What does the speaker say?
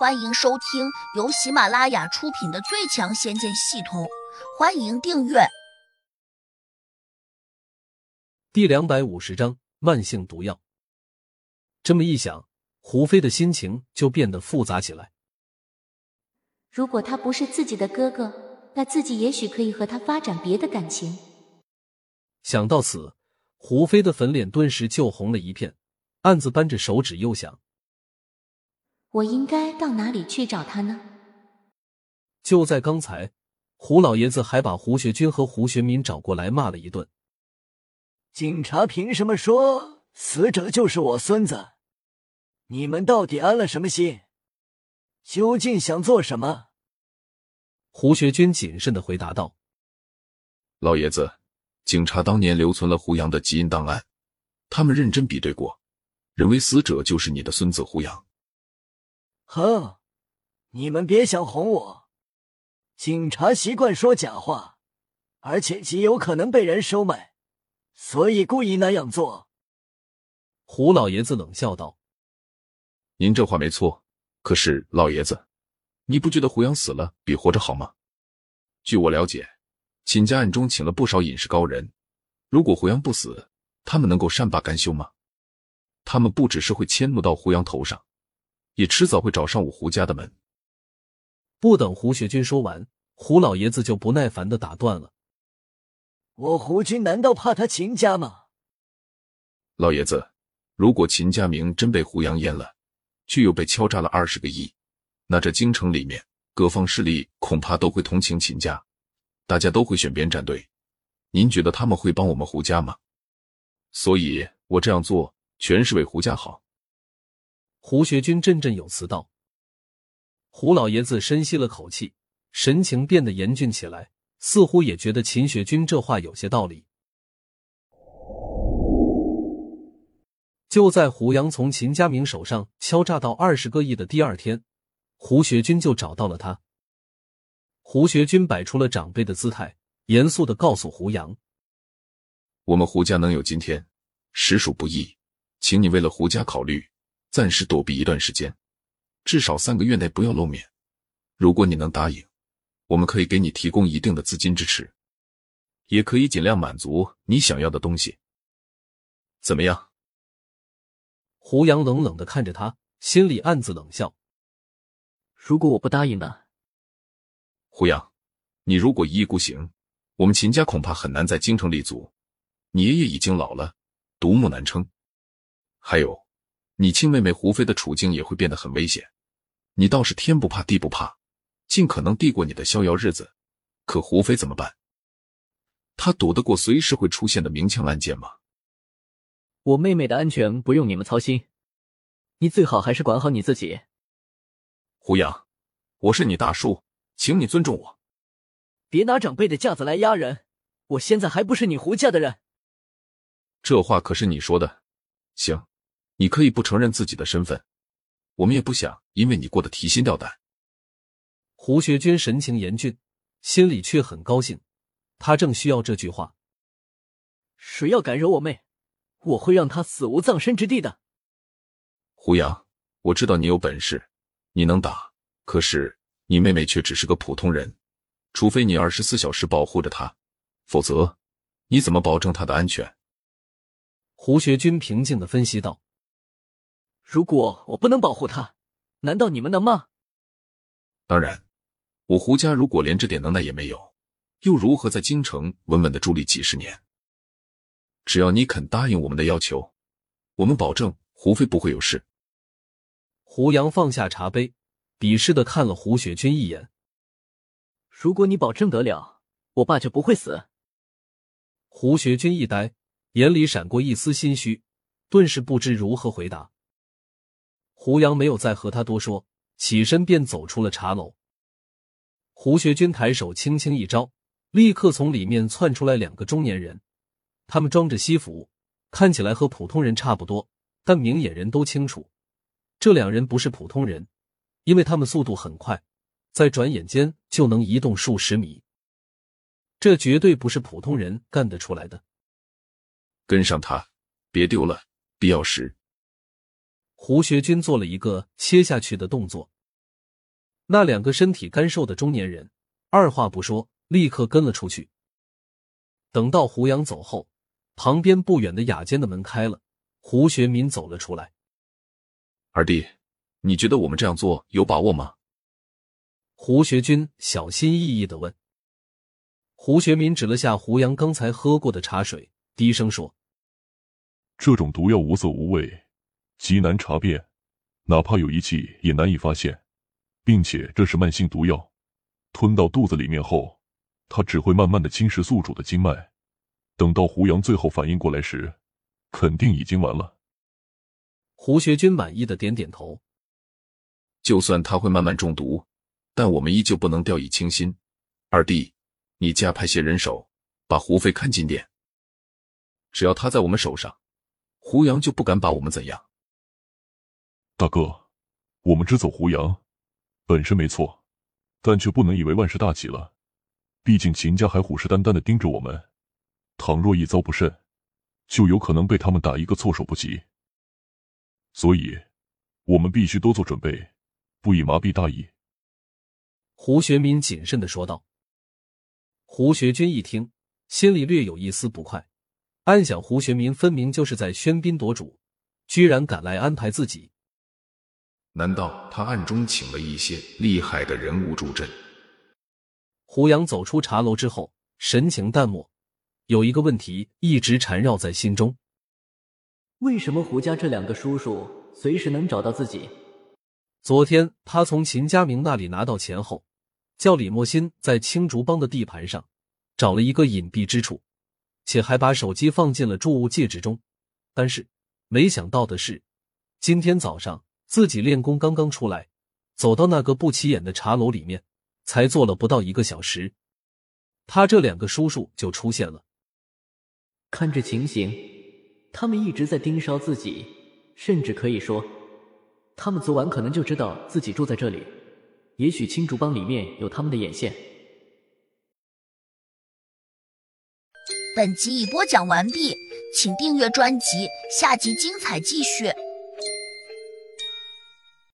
欢迎收听由喜马拉雅出品的《最强仙剑系统》，欢迎订阅。第两百五十章慢性毒药。这么一想，胡飞的心情就变得复杂起来。如果他不是自己的哥哥，那自己也许可以和他发展别的感情。想到此，胡飞的粉脸顿时就红了一片，暗自扳着手指，又想。我应该到哪里去找他呢？就在刚才，胡老爷子还把胡学军和胡学民找过来骂了一顿。警察凭什么说死者就是我孙子？你们到底安了什么心？究竟想做什么？胡学军谨慎的回答道：“老爷子，警察当年留存了胡杨的基因档案，他们认真比对过，认为死者就是你的孙子胡杨。”哼，你们别想哄我！警察习惯说假话，而且极有可能被人收买，所以故意那样做。胡老爷子冷笑道：“您这话没错，可是老爷子，你不觉得胡杨死了比活着好吗？据我了解，秦家暗中请了不少隐士高人，如果胡杨不死，他们能够善罢甘休吗？他们不只是会迁怒到胡杨头上。”也迟早会找上我胡家的门。不等胡学军说完，胡老爷子就不耐烦的打断了：“我胡军难道怕他秦家吗？”老爷子，如果秦家明真被胡杨淹了，却又被敲诈了二十个亿，那这京城里面各方势力恐怕都会同情秦家，大家都会选边站队。您觉得他们会帮我们胡家吗？所以我这样做全是为胡家好。胡学军振振有词道：“胡老爷子深吸了口气，神情变得严峻起来，似乎也觉得秦学军这话有些道理。”就在胡杨从秦家明手上敲诈到二十个亿的第二天，胡学军就找到了他。胡学军摆出了长辈的姿态，严肃的告诉胡杨：“我们胡家能有今天，实属不易，请你为了胡家考虑。”暂时躲避一段时间，至少三个月内不要露面。如果你能答应，我们可以给你提供一定的资金支持，也可以尽量满足你想要的东西。怎么样？胡杨冷冷的看着他，心里暗自冷笑。如果我不答应呢？胡杨，你如果一意孤行，我们秦家恐怕很难在京城立足。你爷爷已经老了，独木难撑。还有。你亲妹妹胡飞的处境也会变得很危险，你倒是天不怕地不怕，尽可能地过你的逍遥日子。可胡飞怎么办？他躲得过随时会出现的明枪暗箭吗？我妹妹的安全不用你们操心，你最好还是管好你自己。胡杨，我是你大叔，请你尊重我，别拿长辈的架子来压人。我现在还不是你胡家的人。这话可是你说的，行。你可以不承认自己的身份，我们也不想因为你过得提心吊胆。胡学军神情严峻，心里却很高兴，他正需要这句话。谁要敢惹我妹，我会让他死无葬身之地的。胡杨，我知道你有本事，你能打，可是你妹妹却只是个普通人，除非你二十四小时保护着她，否则你怎么保证她的安全？胡学军平静的分析道。如果我不能保护他，难道你们能吗？当然，我胡家如果连这点能耐也没有，又如何在京城稳稳的伫立几十年？只要你肯答应我们的要求，我们保证胡飞不会有事。胡杨放下茶杯，鄙视的看了胡雪军一眼。如果你保证得了，我爸就不会死。胡学军一呆，眼里闪过一丝心虚，顿时不知如何回答。胡杨没有再和他多说，起身便走出了茶楼。胡学军抬手轻轻一招，立刻从里面窜出来两个中年人，他们装着西服，看起来和普通人差不多，但明眼人都清楚，这两人不是普通人，因为他们速度很快，在转眼间就能移动数十米，这绝对不是普通人干得出来的。跟上他，别丢了，必要时。胡学军做了一个切下去的动作，那两个身体干瘦的中年人二话不说，立刻跟了出去。等到胡杨走后，旁边不远的雅间的门开了，胡学民走了出来。二弟，你觉得我们这样做有把握吗？胡学军小心翼翼的问。胡学民指了下胡杨刚才喝过的茶水，低声说：“这种毒药无色无味，极难查辨，哪怕有仪器也难以发现，并且这是慢性毒药，吞到肚子里面后，它只会慢慢的侵蚀宿主的经脉，等到胡杨最后反应过来时，肯定已经完了。”胡学军满意的点点头。就算他会慢慢中毒，但我们依旧不能掉以轻心，二弟。你加派些人手，把胡飞看紧点。只要他在我们手上，胡杨就不敢把我们怎样。大哥，我们只走胡杨，本身没错，但却不能以为万事大吉了。毕竟秦家还虎视眈眈的盯着我们，倘若一遭不慎，就有可能被他们打一个措手不及。所以，我们必须多做准备，不以麻痹大意。胡学民谨慎的说道。胡学军一听，心里略有一丝不快，暗想：胡学民分明就是在喧宾夺主，居然敢来安排自己。难道他暗中请了一些厉害的人物助阵？胡杨走出茶楼之后，神情淡漠，有一个问题一直缠绕在心中：为什么胡家这两个叔叔随时能找到自己？昨天他从秦家明那里拿到钱后。叫李莫新在青竹帮的地盘上找了一个隐蔽之处，且还把手机放进了注物戒指中。但是没想到的是，今天早上自己练功刚刚出来，走到那个不起眼的茶楼里面，才坐了不到一个小时，他这两个叔叔就出现了。看这情形，他们一直在盯梢自己，甚至可以说，他们昨晚可能就知道自己住在这里。也许青竹帮里面有他们的眼线。本集已播讲完毕，请订阅专辑，下集精彩继续。